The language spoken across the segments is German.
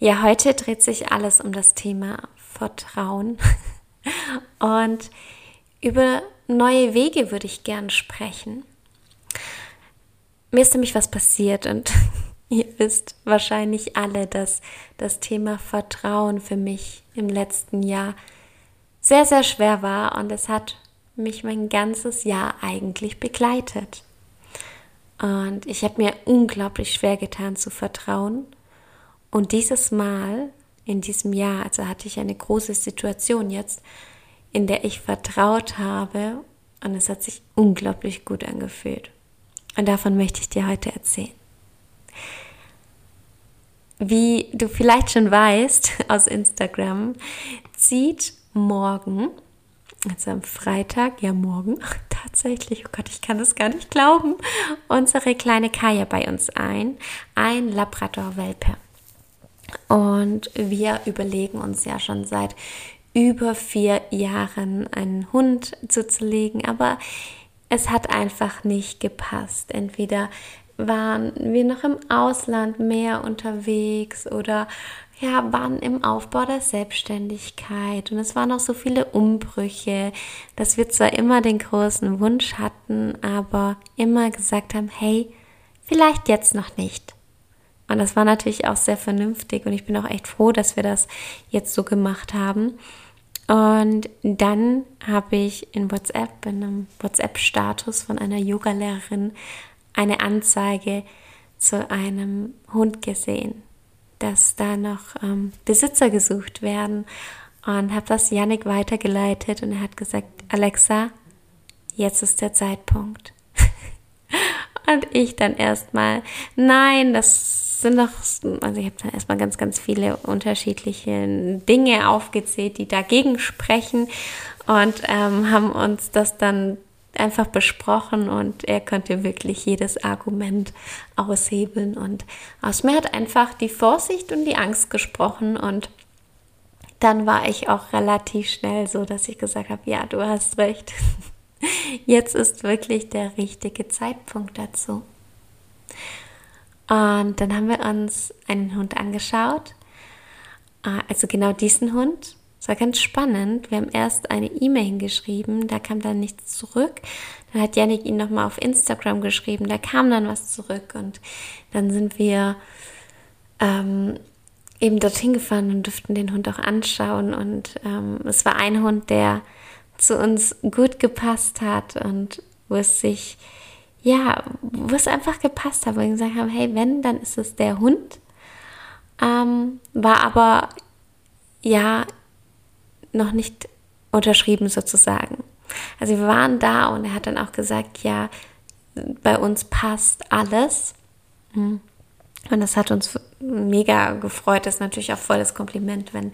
Ja, heute dreht sich alles um das Thema Vertrauen. Und über neue Wege würde ich gern sprechen. Mir ist nämlich was passiert und ihr wisst wahrscheinlich alle, dass das Thema Vertrauen für mich im letzten Jahr sehr, sehr schwer war und es hat mich mein ganzes Jahr eigentlich begleitet. Und ich habe mir unglaublich schwer getan zu vertrauen. Und dieses Mal, in diesem Jahr, also hatte ich eine große Situation jetzt, in der ich vertraut habe und es hat sich unglaublich gut angefühlt. Und davon möchte ich dir heute erzählen. Wie du vielleicht schon weißt aus Instagram, zieht morgen, also am Freitag, ja morgen, tatsächlich, oh Gott, ich kann das gar nicht glauben, unsere kleine Kaya bei uns ein, ein Labrador-Welpe. Und wir überlegen uns ja schon seit über vier Jahren einen Hund zuzulegen, aber es hat einfach nicht gepasst. Entweder waren wir noch im Ausland mehr unterwegs oder ja, waren im Aufbau der Selbstständigkeit und es waren auch so viele Umbrüche, dass wir zwar immer den großen Wunsch hatten, aber immer gesagt haben, hey, vielleicht jetzt noch nicht. Und das war natürlich auch sehr vernünftig und ich bin auch echt froh, dass wir das jetzt so gemacht haben. Und dann habe ich in WhatsApp, in einem WhatsApp-Status von einer Yogalehrerin eine Anzeige zu einem Hund gesehen, dass da noch ähm, Besitzer gesucht werden und habe das Yannick weitergeleitet und er hat gesagt, Alexa, jetzt ist der Zeitpunkt. und ich dann erstmal, nein, das sind doch, also ich habe dann erstmal ganz, ganz viele unterschiedliche Dinge aufgezählt, die dagegen sprechen und ähm, haben uns das dann einfach besprochen und er konnte wirklich jedes Argument aushebeln und aus mir hat einfach die Vorsicht und die Angst gesprochen und dann war ich auch relativ schnell so, dass ich gesagt habe, ja, du hast recht. Jetzt ist wirklich der richtige Zeitpunkt dazu. Und dann haben wir uns einen Hund angeschaut, äh, also genau diesen Hund. Es war ganz spannend. Wir haben erst eine E-Mail hingeschrieben, da kam dann nichts zurück. Dann hat Janik ihn nochmal auf Instagram geschrieben, da kam dann was zurück. Und dann sind wir ähm, eben dorthin gefahren und durften den Hund auch anschauen. Und ähm, es war ein Hund, der zu uns gut gepasst hat und wo es sich ja, wo es einfach gepasst hat, wo wir gesagt haben, hey, wenn, dann ist es der Hund. Ähm, war aber ja noch nicht unterschrieben sozusagen. Also wir waren da und er hat dann auch gesagt, ja, bei uns passt alles. Hm. Und das hat uns mega gefreut. Das ist natürlich auch voll das Kompliment, wenn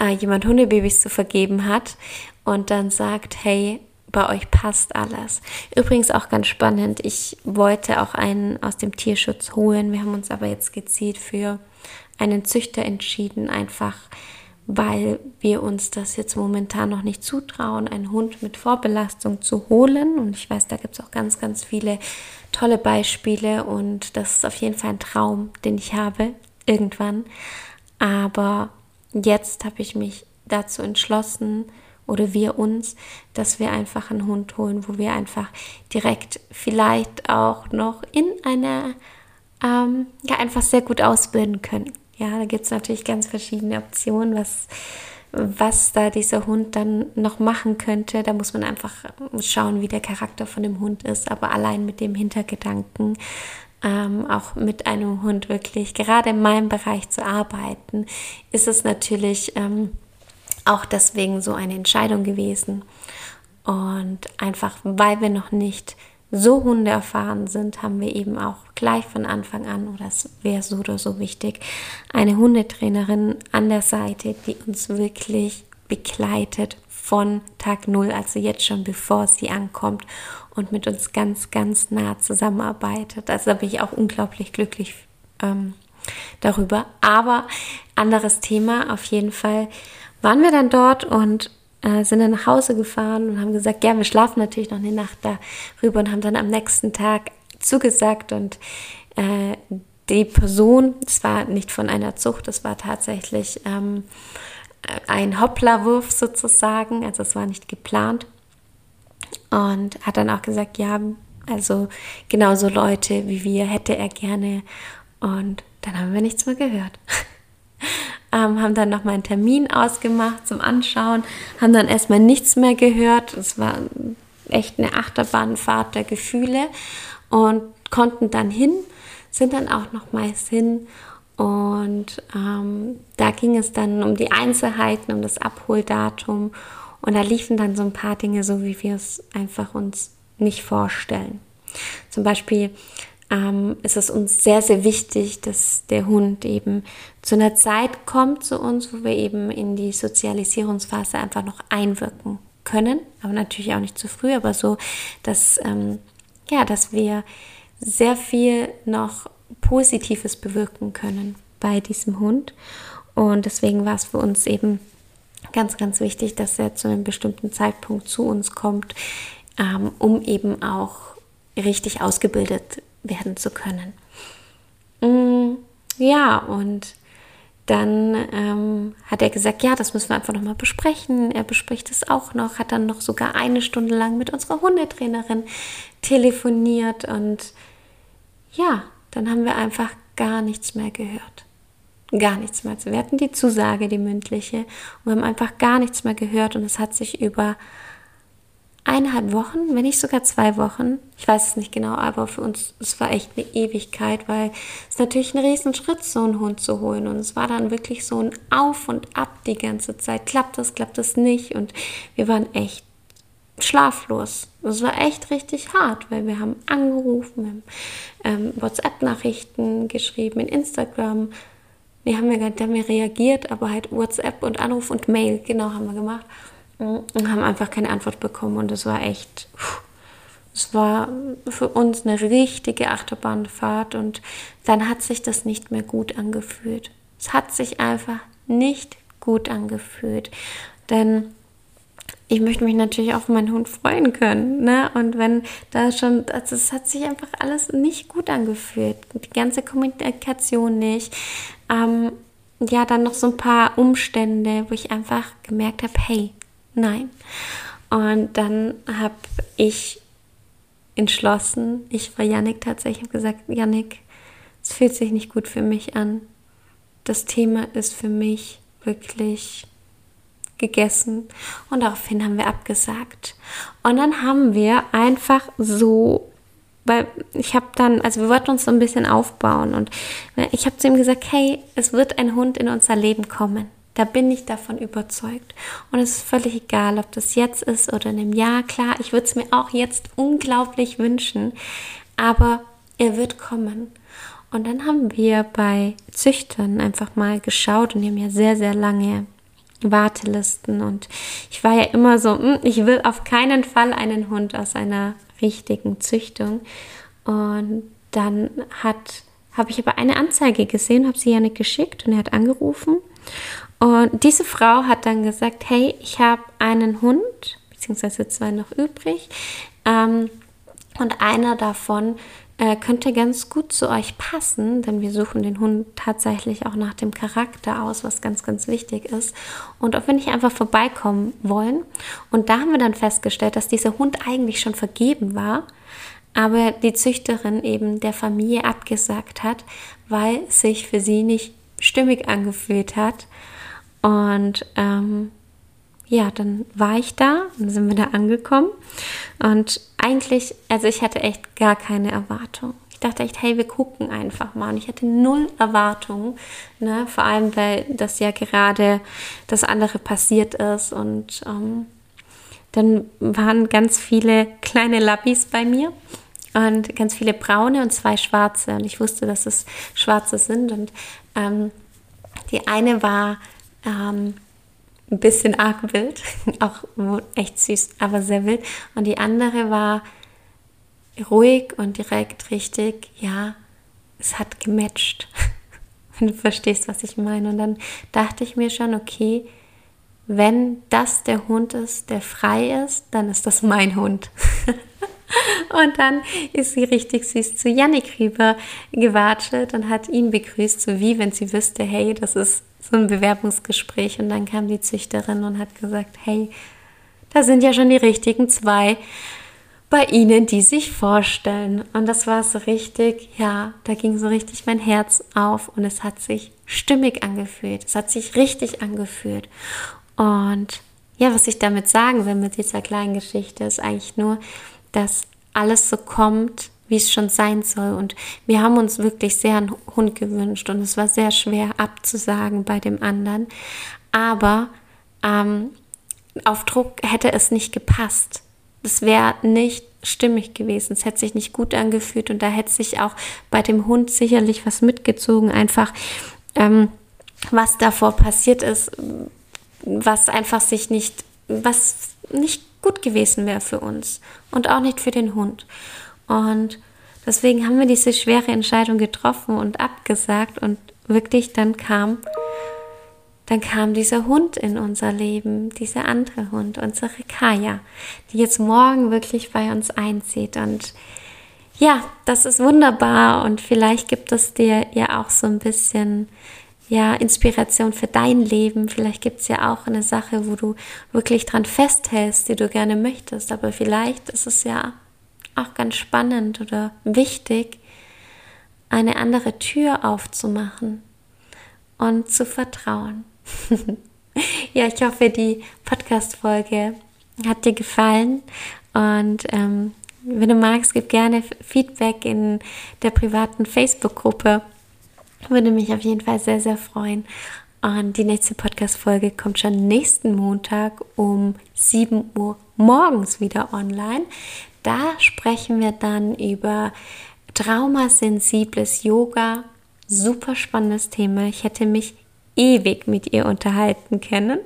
äh, jemand Hundebabys zu vergeben hat und dann sagt, hey, bei euch passt alles. Übrigens auch ganz spannend, ich wollte auch einen aus dem Tierschutz holen. Wir haben uns aber jetzt gezielt für einen Züchter entschieden, einfach weil wir uns das jetzt momentan noch nicht zutrauen, einen Hund mit Vorbelastung zu holen. Und ich weiß, da gibt es auch ganz, ganz viele tolle Beispiele und das ist auf jeden Fall ein Traum, den ich habe, irgendwann. Aber jetzt habe ich mich dazu entschlossen, oder wir uns, dass wir einfach einen Hund holen, wo wir einfach direkt vielleicht auch noch in einer, ähm, ja, einfach sehr gut ausbilden können. Ja, da gibt es natürlich ganz verschiedene Optionen, was, was da dieser Hund dann noch machen könnte. Da muss man einfach schauen, wie der Charakter von dem Hund ist. Aber allein mit dem Hintergedanken, ähm, auch mit einem Hund wirklich, gerade in meinem Bereich zu arbeiten, ist es natürlich ähm, auch deswegen so eine Entscheidung gewesen. Und einfach, weil wir noch nicht so Hunde erfahren sind, haben wir eben auch gleich von Anfang an, oder es wäre so oder so wichtig, eine Hundetrainerin an der Seite, die uns wirklich begleitet von Tag Null, also jetzt schon bevor sie ankommt und mit uns ganz, ganz nah zusammenarbeitet. Also da bin ich auch unglaublich glücklich ähm, darüber. Aber anderes Thema, auf jeden Fall waren wir dann dort und äh, sind dann nach Hause gefahren und haben gesagt, ja, wir schlafen natürlich noch eine Nacht darüber und haben dann am nächsten Tag zugesagt und äh, die Person, es war nicht von einer Zucht, es war tatsächlich ähm, ein Hopplerwurf sozusagen, also es war nicht geplant und hat dann auch gesagt, ja, also genauso Leute wie wir hätte er gerne und dann haben wir nichts mehr gehört. ähm, haben dann nochmal einen Termin ausgemacht zum Anschauen, haben dann erstmal nichts mehr gehört. Es war echt eine Achterbahnfahrt der Gefühle und konnten dann hin, sind dann auch nochmals hin und ähm, da ging es dann um die Einzelheiten, um das Abholdatum und da liefen dann so ein paar Dinge so, wie wir es einfach uns nicht vorstellen. Zum Beispiel ähm, ist es uns sehr, sehr wichtig, dass der Hund eben zu einer Zeit kommt zu uns, wo wir eben in die Sozialisierungsphase einfach noch einwirken können, aber natürlich auch nicht zu früh, aber so, dass, ähm, ja, dass wir sehr viel noch Positives bewirken können bei diesem Hund. Und deswegen war es für uns eben ganz, ganz wichtig, dass er zu einem bestimmten Zeitpunkt zu uns kommt, ähm, um eben auch richtig ausgebildet werden zu können. Mm, ja, und dann ähm, hat er gesagt, ja, das müssen wir einfach nochmal besprechen. Er bespricht es auch noch, hat dann noch sogar eine Stunde lang mit unserer Hundetrainerin telefoniert und ja, dann haben wir einfach gar nichts mehr gehört. Gar nichts mehr. Wir hatten die Zusage, die mündliche, und wir haben einfach gar nichts mehr gehört und es hat sich über eineinhalb Wochen, wenn nicht sogar zwei Wochen. Ich weiß es nicht genau, aber für uns, es war echt eine Ewigkeit, weil es natürlich ein Riesenschritt, so einen Hund zu holen. Und es war dann wirklich so ein Auf und Ab die ganze Zeit. Klappt das, klappt das nicht? Und wir waren echt schlaflos. Es war echt richtig hart, weil wir haben angerufen, wir haben ähm, WhatsApp-Nachrichten geschrieben, in Instagram. Nee, haben wir gar nicht, wir reagiert, aber halt WhatsApp und Anruf und Mail, genau, haben wir gemacht und haben einfach keine Antwort bekommen. Und es war echt, es war für uns eine richtige Achterbahnfahrt und dann hat sich das nicht mehr gut angefühlt. Es hat sich einfach nicht gut angefühlt. Denn ich möchte mich natürlich auf meinen Hund freuen können. Ne? Und wenn da schon, also es hat sich einfach alles nicht gut angefühlt. Die ganze Kommunikation nicht. Ähm, ja, dann noch so ein paar Umstände, wo ich einfach gemerkt habe, hey, Nein. Und dann habe ich entschlossen, ich war Yannick tatsächlich, habe gesagt, Yannick, es fühlt sich nicht gut für mich an. Das Thema ist für mich wirklich gegessen und daraufhin haben wir abgesagt. Und dann haben wir einfach so, weil ich habe dann, also wir wollten uns so ein bisschen aufbauen und ich habe zu ihm gesagt, hey, es wird ein Hund in unser Leben kommen. Da bin ich davon überzeugt. Und es ist völlig egal, ob das jetzt ist oder in einem Jahr. Klar, ich würde es mir auch jetzt unglaublich wünschen, aber er wird kommen. Und dann haben wir bei Züchtern einfach mal geschaut und die haben ja sehr, sehr lange Wartelisten. Und ich war ja immer so, hm, ich will auf keinen Fall einen Hund aus einer richtigen Züchtung. Und dann habe ich aber eine Anzeige gesehen, habe sie ja nicht geschickt und er hat angerufen und diese Frau hat dann gesagt, hey, ich habe einen Hund, beziehungsweise zwei noch übrig, ähm, und einer davon äh, könnte ganz gut zu euch passen, denn wir suchen den Hund tatsächlich auch nach dem Charakter aus, was ganz, ganz wichtig ist. Und ob wir nicht einfach vorbeikommen wollen. Und da haben wir dann festgestellt, dass dieser Hund eigentlich schon vergeben war, aber die Züchterin eben der Familie abgesagt hat, weil sich für sie nicht stimmig angefühlt hat. Und ähm, ja, dann war ich da, dann sind wir da angekommen. Und eigentlich, also ich hatte echt gar keine Erwartung. Ich dachte echt, hey, wir gucken einfach mal. Und ich hatte null Erwartungen, ne? vor allem, weil das ja gerade das andere passiert ist. Und ähm, dann waren ganz viele kleine Lappis bei mir und ganz viele braune und zwei schwarze. Und ich wusste, dass es schwarze sind. Und ähm, die eine war ähm, ein bisschen arg wild, auch echt süß, aber sehr wild. Und die andere war ruhig und direkt richtig, ja, es hat gematcht. Wenn du verstehst, was ich meine. Und dann dachte ich mir schon, okay, wenn das der Hund ist, der frei ist, dann ist das mein Hund. und dann ist sie richtig süß zu Yannick rüber gewatschelt und hat ihn begrüßt, so wie wenn sie wüsste, hey, das ist so ein Bewerbungsgespräch. Und dann kam die Züchterin und hat gesagt, hey, da sind ja schon die richtigen zwei bei Ihnen, die sich vorstellen. Und das war so richtig, ja, da ging so richtig mein Herz auf und es hat sich stimmig angefühlt. Es hat sich richtig angefühlt. Und ja, was ich damit sagen will mit dieser kleinen Geschichte, ist eigentlich nur, dass alles so kommt, wie es schon sein soll. Und wir haben uns wirklich sehr einen Hund gewünscht und es war sehr schwer abzusagen bei dem anderen. Aber ähm, auf Druck hätte es nicht gepasst. Es wäre nicht stimmig gewesen. Es hätte sich nicht gut angefühlt und da hätte sich auch bei dem Hund sicherlich was mitgezogen. Einfach, ähm, was davor passiert ist, was einfach sich nicht, was nicht gut gewesen wäre für uns und auch nicht für den Hund. Und deswegen haben wir diese schwere Entscheidung getroffen und abgesagt und wirklich dann kam, dann kam dieser Hund in unser Leben, dieser andere Hund, unsere Kaya, die jetzt morgen wirklich bei uns einzieht und ja, das ist wunderbar und vielleicht gibt es dir ja auch so ein bisschen ja, Inspiration für dein Leben. Vielleicht gibt es ja auch eine Sache, wo du wirklich dran festhältst, die du gerne möchtest. Aber vielleicht ist es ja auch ganz spannend oder wichtig, eine andere Tür aufzumachen und zu vertrauen. ja, ich hoffe, die Podcast-Folge hat dir gefallen und ähm, wenn du magst, gib gerne Feedback in der privaten Facebook-Gruppe würde mich auf jeden Fall sehr, sehr freuen. Und die nächste Podcast-Folge kommt schon nächsten Montag um 7 Uhr morgens wieder online. Da sprechen wir dann über traumasensibles Yoga. Super spannendes Thema. Ich hätte mich ewig mit ihr unterhalten können.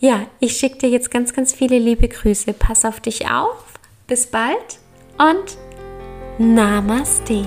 Ja, ich schicke dir jetzt ganz, ganz viele liebe Grüße. Pass auf dich auf. Bis bald und Namaste.